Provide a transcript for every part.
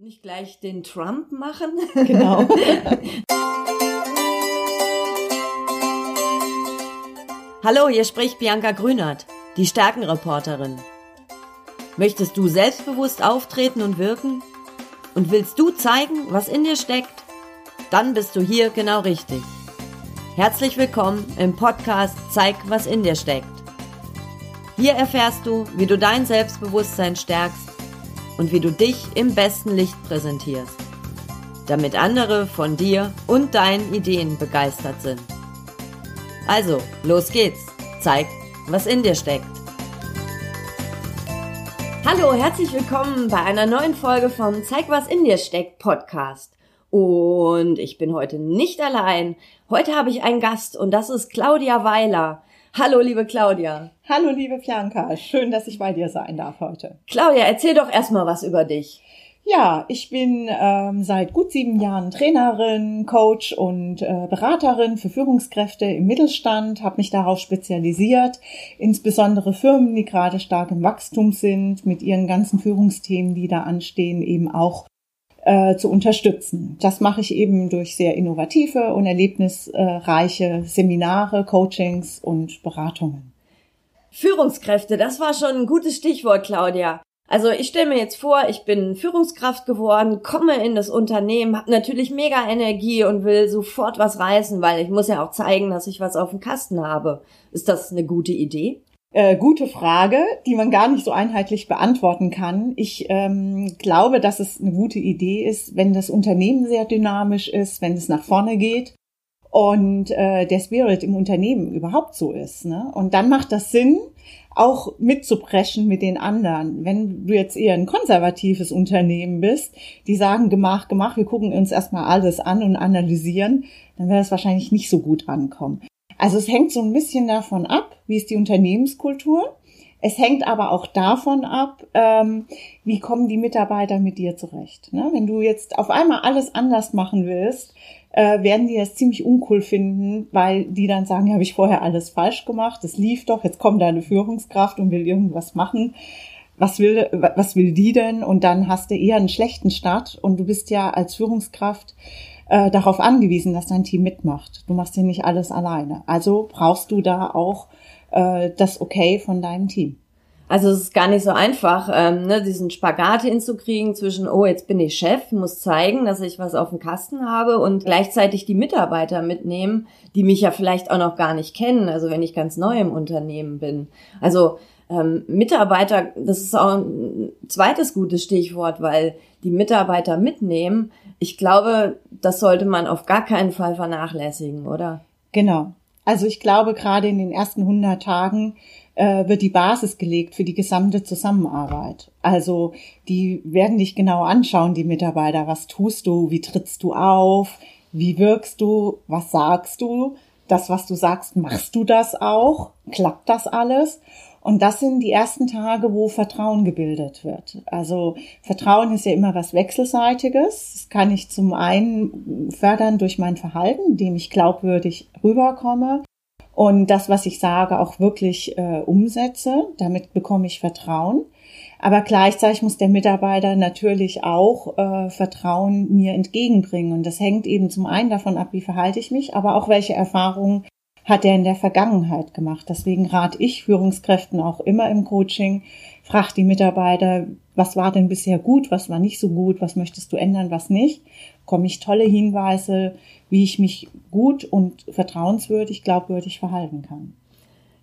Nicht gleich den Trump machen. Genau. Hallo, hier spricht Bianca Grünert, die Stärkenreporterin. Möchtest du selbstbewusst auftreten und wirken? Und willst du zeigen, was in dir steckt? Dann bist du hier genau richtig. Herzlich willkommen im Podcast Zeig, was in dir steckt. Hier erfährst du, wie du dein Selbstbewusstsein stärkst und wie du dich im besten Licht präsentierst, damit andere von dir und deinen Ideen begeistert sind. Also, los geht's. Zeig, was in dir steckt. Hallo, herzlich willkommen bei einer neuen Folge vom Zeig, was in dir steckt Podcast. Und ich bin heute nicht allein. Heute habe ich einen Gast und das ist Claudia Weiler. Hallo, liebe Claudia. Hallo, liebe Bianca. Schön, dass ich bei dir sein darf heute. Claudia, erzähl doch erstmal was über dich. Ja, ich bin ähm, seit gut sieben Jahren Trainerin, Coach und äh, Beraterin für Führungskräfte im Mittelstand, habe mich darauf spezialisiert, insbesondere Firmen, die gerade stark im Wachstum sind, mit ihren ganzen Führungsthemen, die da anstehen, eben auch äh, zu unterstützen. Das mache ich eben durch sehr innovative und erlebnisreiche Seminare, Coachings und Beratungen. Führungskräfte, das war schon ein gutes Stichwort, Claudia. Also ich stelle mir jetzt vor, ich bin Führungskraft geworden, komme in das Unternehmen, habe natürlich mega Energie und will sofort was reißen, weil ich muss ja auch zeigen, dass ich was auf dem Kasten habe. Ist das eine gute Idee? Äh, gute Frage, die man gar nicht so einheitlich beantworten kann. Ich ähm, glaube, dass es eine gute Idee ist, wenn das Unternehmen sehr dynamisch ist, wenn es nach vorne geht und äh, der Spirit im Unternehmen überhaupt so ist. Ne? Und dann macht das Sinn, auch mitzupreschen mit den anderen. Wenn du jetzt eher ein konservatives Unternehmen bist, die sagen, gemach, gemach, wir gucken uns erstmal alles an und analysieren, dann wird es wahrscheinlich nicht so gut ankommen. Also es hängt so ein bisschen davon ab, wie ist die Unternehmenskultur. Es hängt aber auch davon ab, ähm, wie kommen die Mitarbeiter mit dir zurecht. Ne? Wenn du jetzt auf einmal alles anders machen willst, äh, werden die das ziemlich uncool finden, weil die dann sagen, ja, habe ich vorher alles falsch gemacht, es lief doch, jetzt kommt deine Führungskraft und will irgendwas machen. Was will, was will die denn? Und dann hast du eher einen schlechten Start und du bist ja als Führungskraft äh, darauf angewiesen, dass dein Team mitmacht. Du machst ja nicht alles alleine. Also brauchst du da auch äh, das Okay von deinem Team. Also es ist gar nicht so einfach, ähm, ne, diesen Spagat hinzukriegen zwischen, oh, jetzt bin ich Chef, muss zeigen, dass ich was auf dem Kasten habe und gleichzeitig die Mitarbeiter mitnehmen, die mich ja vielleicht auch noch gar nicht kennen, also wenn ich ganz neu im Unternehmen bin. Also ähm, Mitarbeiter, das ist auch ein zweites gutes Stichwort, weil die Mitarbeiter mitnehmen, ich glaube, das sollte man auf gar keinen Fall vernachlässigen, oder? Genau. Also ich glaube, gerade in den ersten 100 Tagen äh, wird die Basis gelegt für die gesamte Zusammenarbeit. Also die werden dich genau anschauen, die Mitarbeiter. Was tust du? Wie trittst du auf? Wie wirkst du? Was sagst du? Das, was du sagst, machst du das auch? Klappt das alles? Und das sind die ersten Tage, wo Vertrauen gebildet wird. Also Vertrauen ist ja immer was Wechselseitiges. Das kann ich zum einen fördern durch mein Verhalten, indem ich glaubwürdig rüberkomme und das, was ich sage, auch wirklich äh, umsetze. Damit bekomme ich Vertrauen. Aber gleichzeitig muss der Mitarbeiter natürlich auch äh, Vertrauen mir entgegenbringen. Und das hängt eben zum einen davon ab, wie verhalte ich mich, aber auch welche Erfahrungen hat er in der Vergangenheit gemacht. Deswegen rate ich Führungskräften auch immer im Coaching, frag die Mitarbeiter, was war denn bisher gut, was war nicht so gut, was möchtest du ändern, was nicht. Komme ich tolle Hinweise, wie ich mich gut und vertrauenswürdig, glaubwürdig verhalten kann.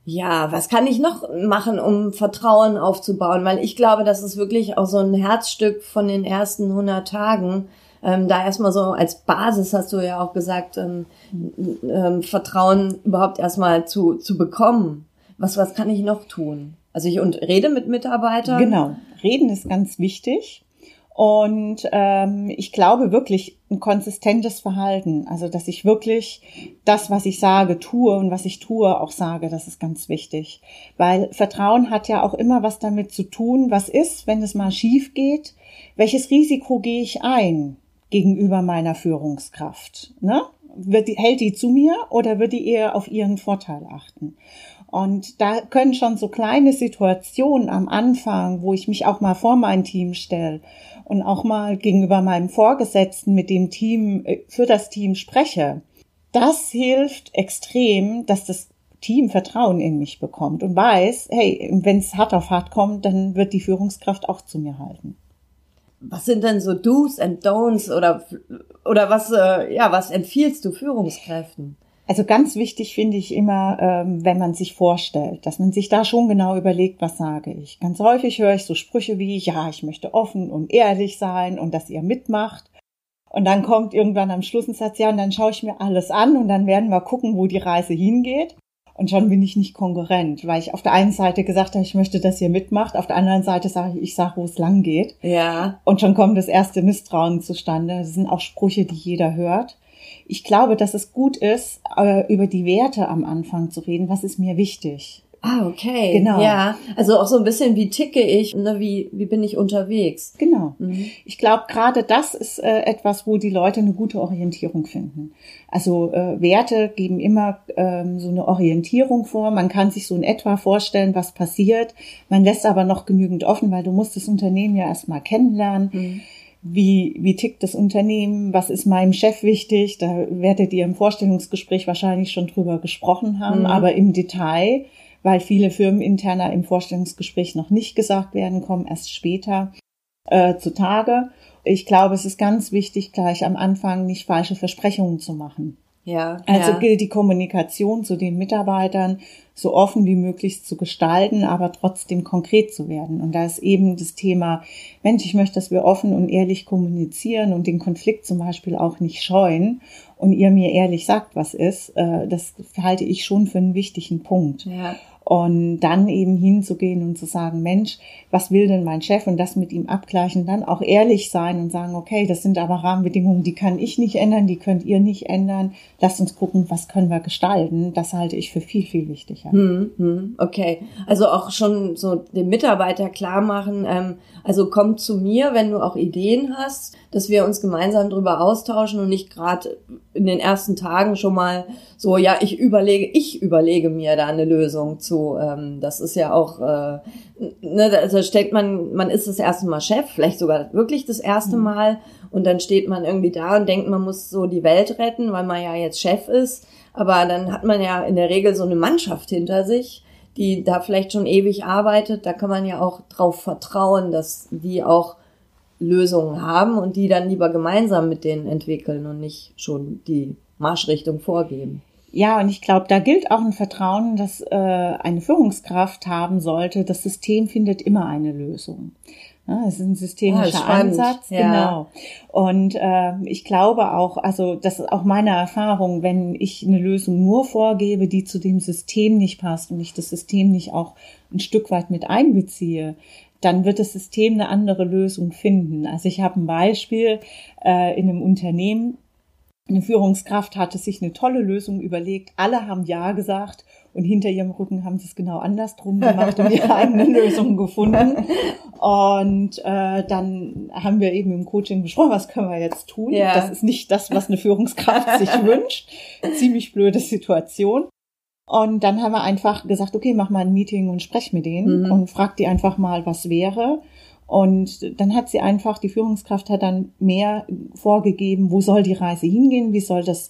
Ja, was kann ich noch machen, um Vertrauen aufzubauen? Weil ich glaube, das ist wirklich auch so ein Herzstück von den ersten 100 Tagen ähm, da erstmal so als Basis hast du ja auch gesagt, ähm, ähm, Vertrauen überhaupt erstmal zu, zu bekommen. Was, was kann ich noch tun? Also ich und rede mit Mitarbeitern. Genau, reden ist ganz wichtig. Und ähm, ich glaube wirklich ein konsistentes Verhalten. Also dass ich wirklich das, was ich sage, tue und was ich tue, auch sage, das ist ganz wichtig. Weil Vertrauen hat ja auch immer was damit zu tun, was ist, wenn es mal schief geht, welches Risiko gehe ich ein? Gegenüber meiner Führungskraft? Ne? Wird die, hält die zu mir oder wird die eher auf ihren Vorteil achten? Und da können schon so kleine Situationen am Anfang, wo ich mich auch mal vor mein Team stelle und auch mal gegenüber meinem Vorgesetzten mit dem Team, äh, für das Team spreche, das hilft extrem, dass das Team Vertrauen in mich bekommt und weiß, hey, wenn es hart auf hart kommt, dann wird die Führungskraft auch zu mir halten. Was sind denn so Do's and Don'ts oder oder was äh, ja was empfiehlst du Führungskräften? Also ganz wichtig finde ich immer, ähm, wenn man sich vorstellt, dass man sich da schon genau überlegt, was sage ich. Ganz häufig höre ich so Sprüche wie, ja, ich möchte offen und ehrlich sein und dass ihr mitmacht. Und dann kommt irgendwann am Schluss ein Satz, ja, und dann schaue ich mir alles an und dann werden wir gucken, wo die Reise hingeht. Und schon bin ich nicht konkurrent, weil ich auf der einen Seite gesagt habe, ich möchte, dass ihr mitmacht, auf der anderen Seite sage ich, ich sage, wo es lang geht. Ja. Und schon kommt das erste Misstrauen zustande. Das sind auch Sprüche, die jeder hört ich glaube, dass es gut ist, äh, über die Werte am Anfang zu reden. Was ist mir wichtig? Ah, okay. Genau. Ja, also auch so ein bisschen, wie ticke ich, ne, wie, wie bin ich unterwegs. Genau. Mhm. Ich glaube, gerade das ist äh, etwas, wo die Leute eine gute Orientierung finden. Also äh, Werte geben immer ähm, so eine Orientierung vor. Man kann sich so in etwa vorstellen, was passiert. Man lässt aber noch genügend offen, weil du musst das Unternehmen ja erstmal kennenlernen. Mhm wie, wie tickt das Unternehmen, was ist meinem Chef wichtig. Da werdet ihr im Vorstellungsgespräch wahrscheinlich schon drüber gesprochen haben, mhm. aber im Detail, weil viele Firmeninterner im Vorstellungsgespräch noch nicht gesagt werden, kommen erst später äh, zutage. Ich glaube, es ist ganz wichtig, gleich am Anfang nicht falsche Versprechungen zu machen. Ja. Also ja. gilt die Kommunikation zu den Mitarbeitern so offen wie möglich zu gestalten, aber trotzdem konkret zu werden. Und da ist eben das Thema, Mensch, ich möchte, dass wir offen und ehrlich kommunizieren und den Konflikt zum Beispiel auch nicht scheuen und ihr mir ehrlich sagt, was ist, äh, das halte ich schon für einen wichtigen Punkt. Ja. Und dann eben hinzugehen und zu sagen, Mensch, was will denn mein Chef? Und das mit ihm abgleichen, dann auch ehrlich sein und sagen, okay, das sind aber Rahmenbedingungen, die kann ich nicht ändern, die könnt ihr nicht ändern. Lasst uns gucken, was können wir gestalten. Das halte ich für viel, viel wichtiger. Hm, hm, okay. Also auch schon so dem Mitarbeiter klar machen, ähm, also komm zu mir, wenn du auch Ideen hast, dass wir uns gemeinsam darüber austauschen und nicht gerade in den ersten Tagen schon mal so, ja, ich überlege, ich überlege mir da eine Lösung zu. Ähm, das ist ja auch, äh, ne, also stellt man, man ist das erste Mal Chef, vielleicht sogar wirklich das erste mhm. Mal und dann steht man irgendwie da und denkt, man muss so die Welt retten, weil man ja jetzt Chef ist. Aber dann hat man ja in der Regel so eine Mannschaft hinter sich, die da vielleicht schon ewig arbeitet. Da kann man ja auch drauf vertrauen, dass die auch Lösungen haben und die dann lieber gemeinsam mit denen entwickeln und nicht schon die Marschrichtung vorgeben. Ja, und ich glaube, da gilt auch ein Vertrauen, dass äh, eine Führungskraft haben sollte. Das System findet immer eine Lösung. Ja, das ist ein systemischer ah, Ansatz, ja. genau. Und äh, ich glaube auch, also das ist auch meine Erfahrung, wenn ich eine Lösung nur vorgebe, die zu dem System nicht passt und ich das System nicht auch ein Stück weit mit einbeziehe, dann wird das System eine andere Lösung finden. Also ich habe ein Beispiel äh, in einem Unternehmen, eine Führungskraft hatte sich eine tolle Lösung überlegt. Alle haben Ja gesagt und hinter ihrem Rücken haben sie es genau andersrum gemacht und ihre eigenen Lösungen gefunden. Und äh, dann haben wir eben im Coaching besprochen, was können wir jetzt tun. Ja. Das ist nicht das, was eine Führungskraft sich wünscht. Ziemlich blöde Situation. Und dann haben wir einfach gesagt, okay, mach mal ein Meeting und sprech mit denen mhm. und frag die einfach mal, was wäre. Und dann hat sie einfach, die Führungskraft hat dann mehr vorgegeben, wo soll die Reise hingehen, wie soll das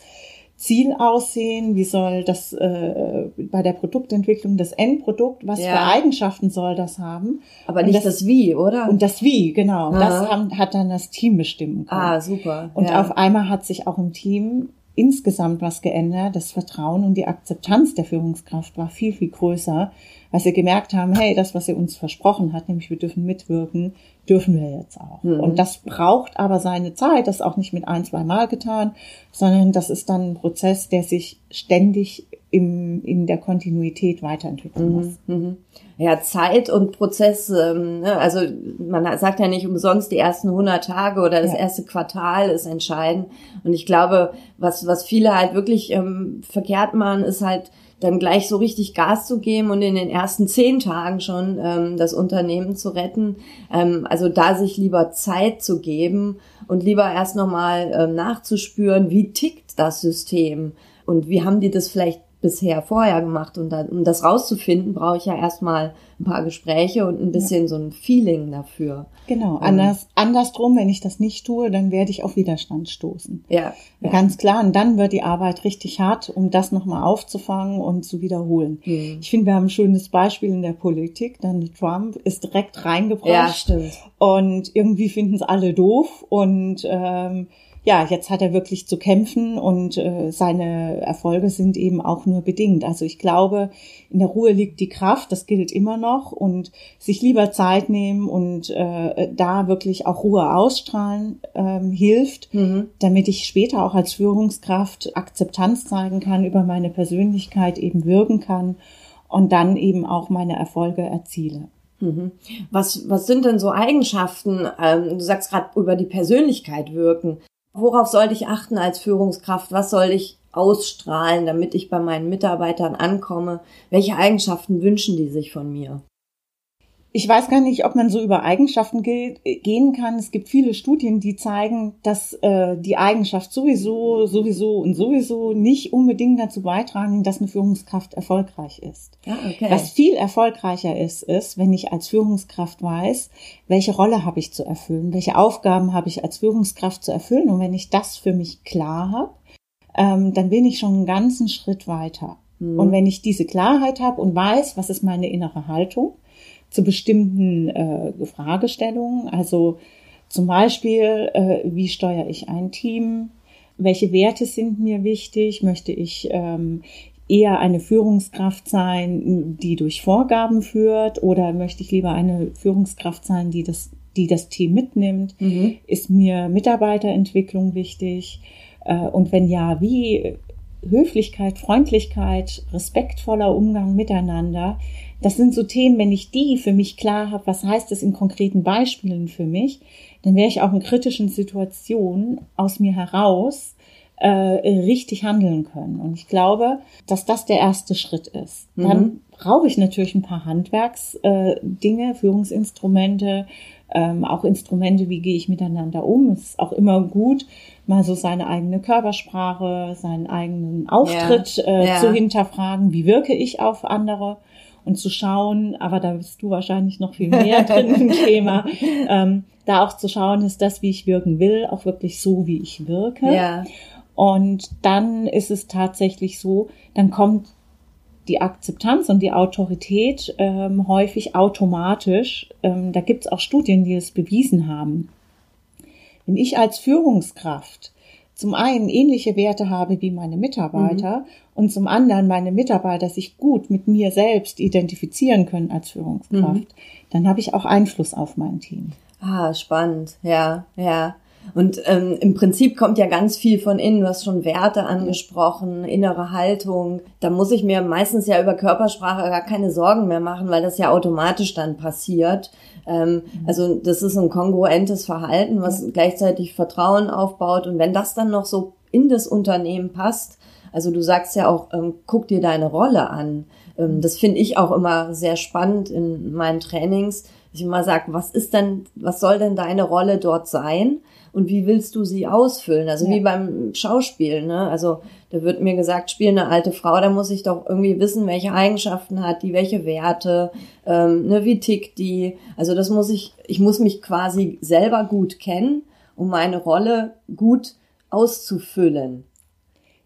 Ziel aussehen, wie soll das äh, bei der Produktentwicklung das Endprodukt, was ja. für Eigenschaften soll das haben? Aber nicht das, das, Wie, oder? Und das Wie, genau. Aha. Das haben, hat dann das Team bestimmen können. Ah, super. Und ja. auf einmal hat sich auch im Team insgesamt was geändert. Das Vertrauen und die Akzeptanz der Führungskraft war viel, viel größer, weil sie gemerkt haben, hey, das, was sie uns versprochen hat, nämlich wir dürfen mitwirken, dürfen wir jetzt auch. Mhm. Und das braucht aber seine Zeit, das ist auch nicht mit ein, zwei Mal getan, sondern das ist dann ein Prozess, der sich ständig im, in der Kontinuität weiterentwickeln mhm. muss. Mhm. Ja, Zeit und Prozess, ähm, ne, also man sagt ja nicht umsonst, die ersten 100 Tage oder das ja. erste Quartal ist entscheidend. Und ich glaube, was, was viele halt wirklich ähm, verkehrt machen, ist halt, dann gleich so richtig Gas zu geben und in den ersten zehn Tagen schon ähm, das Unternehmen zu retten. Ähm, also da sich lieber Zeit zu geben und lieber erst nochmal ähm, nachzuspüren, wie tickt das System und wie haben die das vielleicht bisher vorher gemacht? Und dann, um das rauszufinden, brauche ich ja erstmal ein paar Gespräche und ein bisschen ja. so ein Feeling dafür. Genau, ähm, anders, andersrum, wenn ich das nicht tue, dann werde ich auf Widerstand stoßen. Ja, ja. Ganz klar. Und dann wird die Arbeit richtig hart, um das nochmal aufzufangen und zu wiederholen. Mhm. Ich finde, wir haben ein schönes Beispiel in der Politik. Dann Trump ist direkt reingebracht. Ja, stimmt. Und irgendwie finden es alle doof und ähm, ja, jetzt hat er wirklich zu kämpfen und äh, seine Erfolge sind eben auch nur bedingt. Also ich glaube, in der Ruhe liegt die Kraft, das gilt immer noch und sich lieber Zeit nehmen und äh, da wirklich auch Ruhe ausstrahlen ähm, hilft, mhm. damit ich später auch als Führungskraft Akzeptanz zeigen kann, über meine Persönlichkeit eben wirken kann und dann eben auch meine Erfolge erziele. Mhm. Was, was sind denn so Eigenschaften, ähm, du sagst gerade über die Persönlichkeit wirken, Worauf sollte ich achten als Führungskraft? Was soll ich ausstrahlen, damit ich bei meinen Mitarbeitern ankomme? Welche Eigenschaften wünschen die sich von mir? Ich weiß gar nicht, ob man so über Eigenschaften ge gehen kann. Es gibt viele Studien, die zeigen, dass äh, die Eigenschaft sowieso, sowieso und sowieso nicht unbedingt dazu beitragen, dass eine Führungskraft erfolgreich ist. Ja, okay. Was viel erfolgreicher ist, ist, wenn ich als Führungskraft weiß, welche Rolle habe ich zu erfüllen, welche Aufgaben habe ich als Führungskraft zu erfüllen. Und wenn ich das für mich klar habe, ähm, dann bin ich schon einen ganzen Schritt weiter. Mhm. Und wenn ich diese Klarheit habe und weiß, was ist meine innere Haltung, zu bestimmten äh, Fragestellungen. Also zum Beispiel, äh, wie steuere ich ein Team? Welche Werte sind mir wichtig? Möchte ich ähm, eher eine Führungskraft sein, die durch Vorgaben führt, oder möchte ich lieber eine Führungskraft sein, die das, die das Team mitnimmt? Mhm. Ist mir Mitarbeiterentwicklung wichtig? Äh, und wenn ja, wie Höflichkeit, Freundlichkeit, respektvoller Umgang miteinander, das sind so Themen, wenn ich die für mich klar habe, was heißt das in konkreten Beispielen für mich, dann wäre ich auch in kritischen Situationen aus mir heraus äh, richtig handeln können. Und ich glaube, dass das der erste Schritt ist. Mhm. Dann brauche ich natürlich ein paar Handwerksdinge, äh, Führungsinstrumente, ähm, auch Instrumente, wie gehe ich miteinander um. Es ist auch immer gut, mal so seine eigene Körpersprache, seinen eigenen Auftritt ja. Äh, ja. zu hinterfragen. Wie wirke ich auf andere? Und zu schauen, aber da bist du wahrscheinlich noch viel mehr drin im Thema, ähm, da auch zu schauen, ist das, wie ich wirken will, auch wirklich so, wie ich wirke. Ja. Und dann ist es tatsächlich so, dann kommt die Akzeptanz und die Autorität ähm, häufig automatisch. Ähm, da gibt es auch Studien, die es bewiesen haben. Wenn ich als Führungskraft zum einen ähnliche Werte habe wie meine Mitarbeiter mhm. und zum anderen meine Mitarbeiter sich gut mit mir selbst identifizieren können als Führungskraft, mhm. dann habe ich auch Einfluss auf mein Team. Ah, spannend. Ja, ja. Und ähm, im Prinzip kommt ja ganz viel von innen. Du hast schon Werte angesprochen, innere Haltung. Da muss ich mir meistens ja über Körpersprache gar keine Sorgen mehr machen, weil das ja automatisch dann passiert. Ähm, mhm. Also das ist ein kongruentes Verhalten, was ja. gleichzeitig Vertrauen aufbaut. Und wenn das dann noch so in das Unternehmen passt, also du sagst ja auch, ähm, guck dir deine Rolle an. Ähm, das finde ich auch immer sehr spannend in meinen Trainings. Ich immer sage, was ist denn, was soll denn deine Rolle dort sein? und wie willst du sie ausfüllen? Also ja. wie beim Schauspiel, ne? Also da wird mir gesagt, spiel eine alte Frau, da muss ich doch irgendwie wissen, welche Eigenschaften hat die, welche Werte, ähm, ne, wie tickt die. Also das muss ich, ich muss mich quasi selber gut kennen, um meine Rolle gut auszufüllen.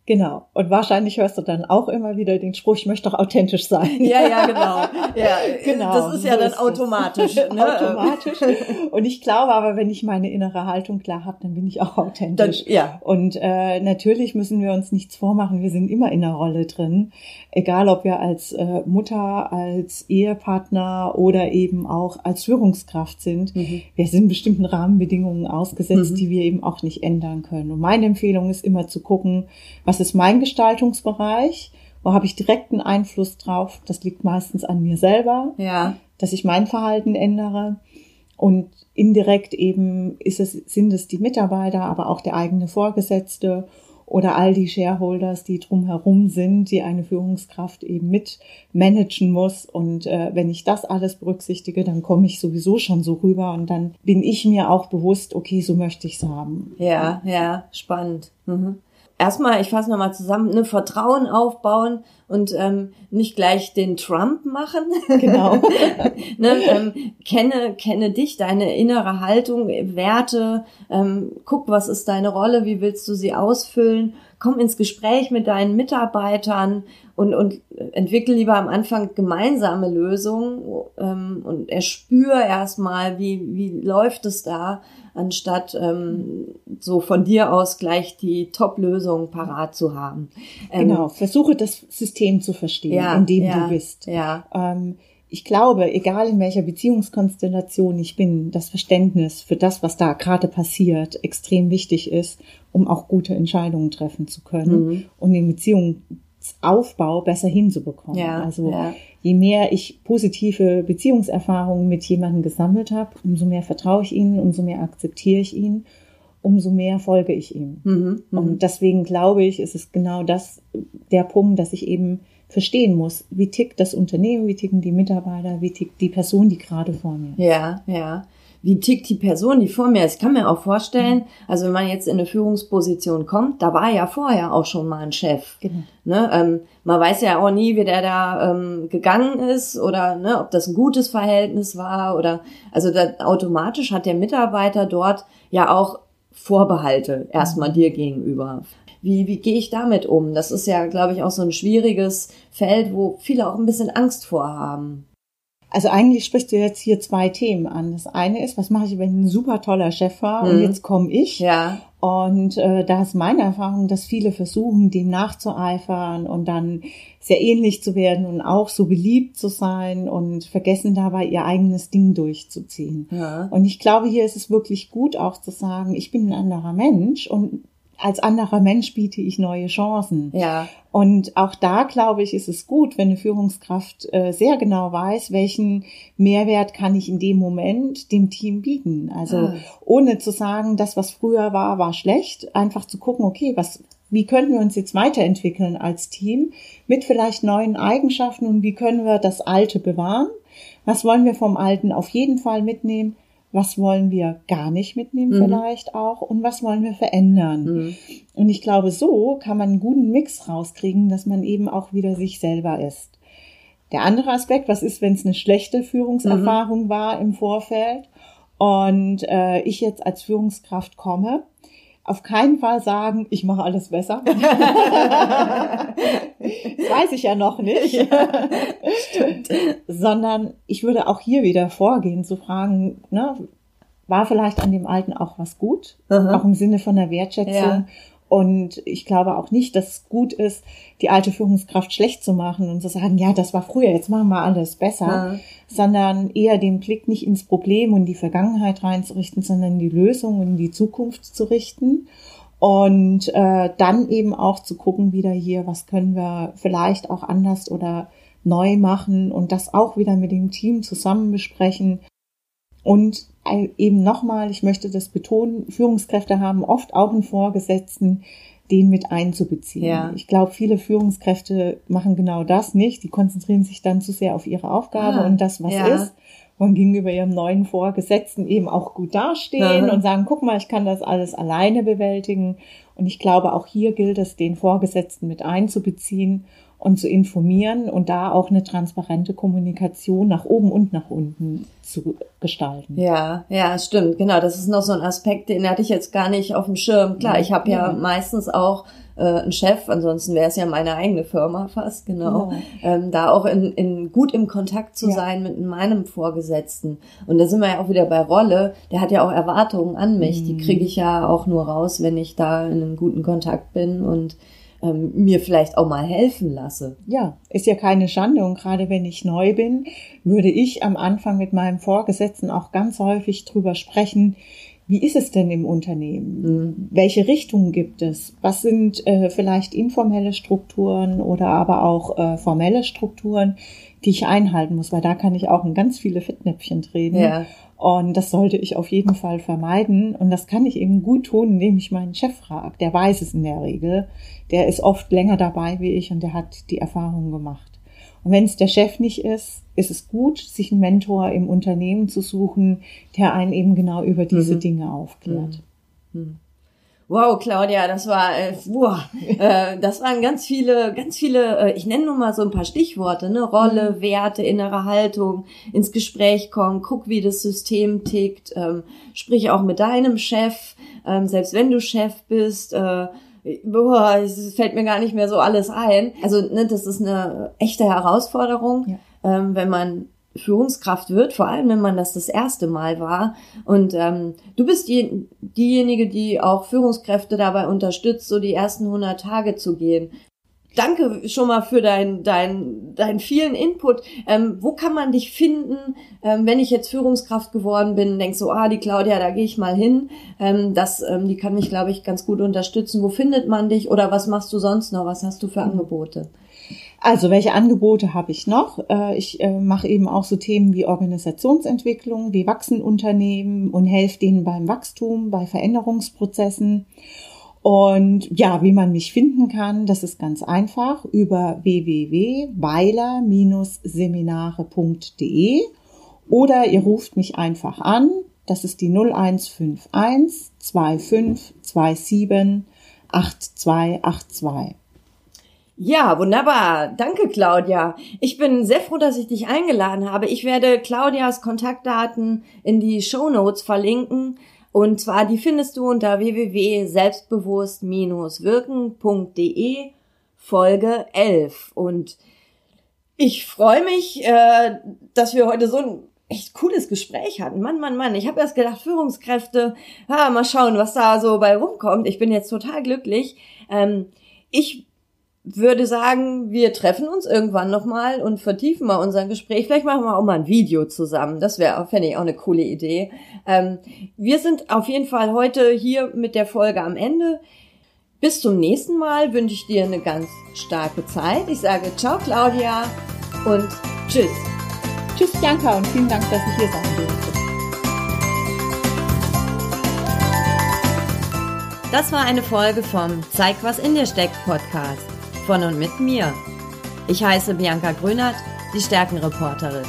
Genau. Und wahrscheinlich hörst du dann auch immer wieder den Spruch, ich möchte doch authentisch sein. Ja, ja, genau. Ja, genau. Das ist ja so dann ist automatisch. Ne? automatisch. Und ich glaube aber, wenn ich meine innere Haltung klar habe, dann bin ich auch authentisch. Dann, ja. Und äh, natürlich müssen wir uns nichts vormachen. Wir sind immer in der Rolle drin. Egal, ob wir als äh, Mutter, als Ehepartner oder eben auch als Führungskraft sind. Mhm. Wir sind bestimmten Rahmenbedingungen ausgesetzt, mhm. die wir eben auch nicht ändern können. Und meine Empfehlung ist immer zu gucken, was ist mein Gestaltungsbereich? Wo habe ich direkten Einfluss drauf? Das liegt meistens an mir selber, ja. dass ich mein Verhalten ändere. Und indirekt eben ist es, sind es die Mitarbeiter, aber auch der eigene Vorgesetzte oder all die Shareholders, die drumherum sind, die eine Führungskraft eben mit managen muss. Und äh, wenn ich das alles berücksichtige, dann komme ich sowieso schon so rüber und dann bin ich mir auch bewusst, okay, so möchte ich es haben. Ja, ja, spannend. Mhm erstmal, ich fasse nochmal zusammen, ne, Vertrauen aufbauen und ähm, nicht gleich den Trump machen. Genau. ne, ähm, kenne, kenne dich, deine innere Haltung, Werte, ähm, guck, was ist deine Rolle, wie willst du sie ausfüllen, komm ins Gespräch mit deinen Mitarbeitern und, und entwickle lieber am Anfang gemeinsame Lösungen ähm, und erspür erstmal, wie, wie läuft es da, anstatt ähm, so von dir aus gleich die Top-Lösung parat zu haben. Ähm, genau, versuche das System zu verstehen, ja, in dem ja, du bist. Ja. Ähm, ich glaube, egal in welcher Beziehungskonstellation ich bin, das Verständnis für das, was da gerade passiert, extrem wichtig ist, um auch gute Entscheidungen treffen zu können mhm. und in Beziehungen Aufbau besser hinzubekommen. Ja, also ja. je mehr ich positive Beziehungserfahrungen mit jemandem gesammelt habe, umso mehr vertraue ich ihnen, umso mehr akzeptiere ich ihn, umso mehr folge ich ihm. Mhm, mhm, Und deswegen glaube ich, ist es genau das der Punkt, dass ich eben verstehen muss, wie tickt das Unternehmen, wie ticken die Mitarbeiter, wie tickt die Person, die gerade vor mir. Ja, ja wie tickt die Person, die vor mir ist. Ich kann mir auch vorstellen, also wenn man jetzt in eine Führungsposition kommt, da war ja vorher auch schon mal ein Chef. Genau. Ne, ähm, man weiß ja auch nie, wie der da ähm, gegangen ist oder ne, ob das ein gutes Verhältnis war oder also da, automatisch hat der Mitarbeiter dort ja auch Vorbehalte erstmal mhm. dir gegenüber. Wie, wie gehe ich damit um? Das ist ja, glaube ich, auch so ein schwieriges Feld, wo viele auch ein bisschen Angst vorhaben. Also eigentlich sprichst du jetzt hier zwei Themen an. Das eine ist, was mache ich, wenn ich ein super toller Chef war mhm. und jetzt komme ich. Ja. Und äh, da ist meine Erfahrung, dass viele versuchen, dem nachzueifern und dann sehr ähnlich zu werden und auch so beliebt zu sein und vergessen dabei ihr eigenes Ding durchzuziehen. Ja. Und ich glaube, hier ist es wirklich gut auch zu sagen, ich bin ein anderer Mensch und als anderer Mensch biete ich neue Chancen. Ja. Und auch da, glaube ich, ist es gut, wenn eine Führungskraft äh, sehr genau weiß, welchen Mehrwert kann ich in dem Moment dem Team bieten. Also ah. ohne zu sagen, das, was früher war, war schlecht, einfach zu gucken, okay, was, wie können wir uns jetzt weiterentwickeln als Team mit vielleicht neuen Eigenschaften und wie können wir das Alte bewahren? Was wollen wir vom Alten auf jeden Fall mitnehmen? Was wollen wir gar nicht mitnehmen mhm. vielleicht auch und was wollen wir verändern. Mhm. Und ich glaube, so kann man einen guten Mix rauskriegen, dass man eben auch wieder sich selber ist. Der andere Aspekt, was ist, wenn es eine schlechte Führungserfahrung mhm. war im Vorfeld und äh, ich jetzt als Führungskraft komme, auf keinen Fall sagen, ich mache alles besser. das weiß ich ja noch nicht. Ja, stimmt. Sondern ich würde auch hier wieder vorgehen, zu fragen, ne, war vielleicht an dem Alten auch was gut? Aha. Auch im Sinne von der Wertschätzung. Ja. Und ich glaube auch nicht, dass es gut ist, die alte Führungskraft schlecht zu machen und zu sagen, ja, das war früher, jetzt machen wir alles besser, ja. sondern eher den Blick nicht ins Problem und die Vergangenheit reinzurichten, sondern die Lösung und die Zukunft zu richten. Und äh, dann eben auch zu gucken, wieder hier, was können wir vielleicht auch anders oder neu machen und das auch wieder mit dem Team zusammen besprechen. Und eben nochmal, ich möchte das betonen, Führungskräfte haben oft auch einen Vorgesetzten, den mit einzubeziehen. Ja. Ich glaube, viele Führungskräfte machen genau das nicht. Die konzentrieren sich dann zu sehr auf ihre Aufgabe ah, und das, was ja. ist. Und gegenüber ihrem neuen Vorgesetzten eben auch gut dastehen mhm. und sagen, guck mal, ich kann das alles alleine bewältigen. Und ich glaube, auch hier gilt es, den Vorgesetzten mit einzubeziehen und zu informieren und da auch eine transparente Kommunikation nach oben und nach unten zu gestalten. Ja, ja, stimmt, genau. Das ist noch so ein Aspekt, den hatte ich jetzt gar nicht auf dem Schirm. Klar, ich habe ja, ja meistens auch äh, einen Chef, ansonsten wäre es ja meine eigene Firma fast, genau. Ja. Ähm, da auch in, in gut im Kontakt zu ja. sein mit meinem Vorgesetzten. Und da sind wir ja auch wieder bei Rolle. Der hat ja auch Erwartungen an mich. Mhm. Die kriege ich ja auch nur raus, wenn ich da in einem guten Kontakt bin und ähm, mir vielleicht auch mal helfen lasse. Ja, ist ja keine Schande und gerade wenn ich neu bin, würde ich am Anfang mit meinem Vorgesetzten auch ganz häufig drüber sprechen, wie ist es denn im Unternehmen? Mhm. Welche Richtungen gibt es? Was sind äh, vielleicht informelle Strukturen oder aber auch äh, formelle Strukturen, die ich einhalten muss? Weil da kann ich auch in ganz viele Fettnäpfchen treten. Ja. Und das sollte ich auf jeden Fall vermeiden. Und das kann ich eben gut tun, indem ich meinen Chef frage. Der weiß es in der Regel. Der ist oft länger dabei wie ich und der hat die Erfahrung gemacht. Und wenn es der Chef nicht ist, ist es gut, sich einen Mentor im Unternehmen zu suchen, der einen eben genau über diese mhm. Dinge aufklärt. Mhm. mhm. Wow, Claudia, das war, äh, wow, äh, das waren ganz viele, ganz viele, äh, ich nenne nur mal so ein paar Stichworte, ne? Rolle, mhm. Werte, innere Haltung, ins Gespräch kommen, guck, wie das System tickt, ähm, sprich auch mit deinem Chef, ähm, selbst wenn du Chef bist, äh, boah, es fällt mir gar nicht mehr so alles ein. Also, ne, das ist eine echte Herausforderung, ja. ähm, wenn man Führungskraft wird, vor allem wenn man das das erste Mal war. Und ähm, du bist die, diejenige, die auch Führungskräfte dabei unterstützt, so die ersten 100 Tage zu gehen. Danke schon mal für deinen dein, dein vielen Input. Ähm, wo kann man dich finden, ähm, wenn ich jetzt Führungskraft geworden bin? Denkst so, ah, die Claudia, da gehe ich mal hin. Ähm, das, ähm, die kann mich, glaube ich, ganz gut unterstützen. Wo findet man dich oder was machst du sonst noch? Was hast du für Angebote? Also, welche Angebote habe ich noch? Äh, ich äh, mache eben auch so Themen wie Organisationsentwicklung, wie wachsen Unternehmen und helfe denen beim Wachstum, bei Veränderungsprozessen. Und ja, wie man mich finden kann, das ist ganz einfach über www.weiler-seminare.de oder ihr ruft mich einfach an. Das ist die 0151 2527 8282. Ja, wunderbar. Danke, Claudia. Ich bin sehr froh, dass ich dich eingeladen habe. Ich werde Claudias Kontaktdaten in die Show Notes verlinken. Und zwar, die findest du unter www.selbstbewusst-wirken.de Folge 11. Und ich freue mich, äh, dass wir heute so ein echt cooles Gespräch hatten. Mann, Mann, Mann. Ich habe erst gedacht, Führungskräfte, ah, mal schauen, was da so bei rumkommt. Ich bin jetzt total glücklich. Ähm, ich würde sagen, wir treffen uns irgendwann nochmal und vertiefen mal unser Gespräch. Vielleicht machen wir auch mal ein Video zusammen. Das wäre, fände ich, auch eine coole Idee. Ähm, wir sind auf jeden Fall heute hier mit der Folge am Ende. Bis zum nächsten Mal wünsche ich dir eine ganz starke Zeit. Ich sage ciao, Claudia und tschüss. Tschüss, Bianca und vielen Dank, dass ich hier sein durfte. Das war eine Folge vom Zeig, was in dir steckt Podcast von und mit mir. Ich heiße Bianca Grünert, die Stärkenreporterin.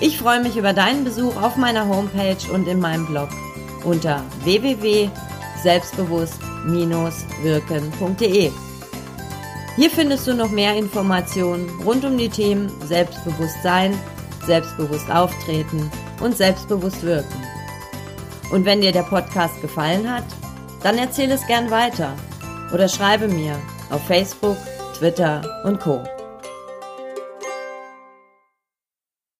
Ich freue mich über deinen Besuch auf meiner Homepage und in meinem Blog unter www.selbstbewusst-wirken.de. Hier findest du noch mehr Informationen rund um die Themen Selbstbewusstsein, selbstbewusst auftreten und selbstbewusst wirken. Und wenn dir der Podcast gefallen hat, dann erzähle es gern weiter oder schreibe mir auf Facebook, Twitter und Co.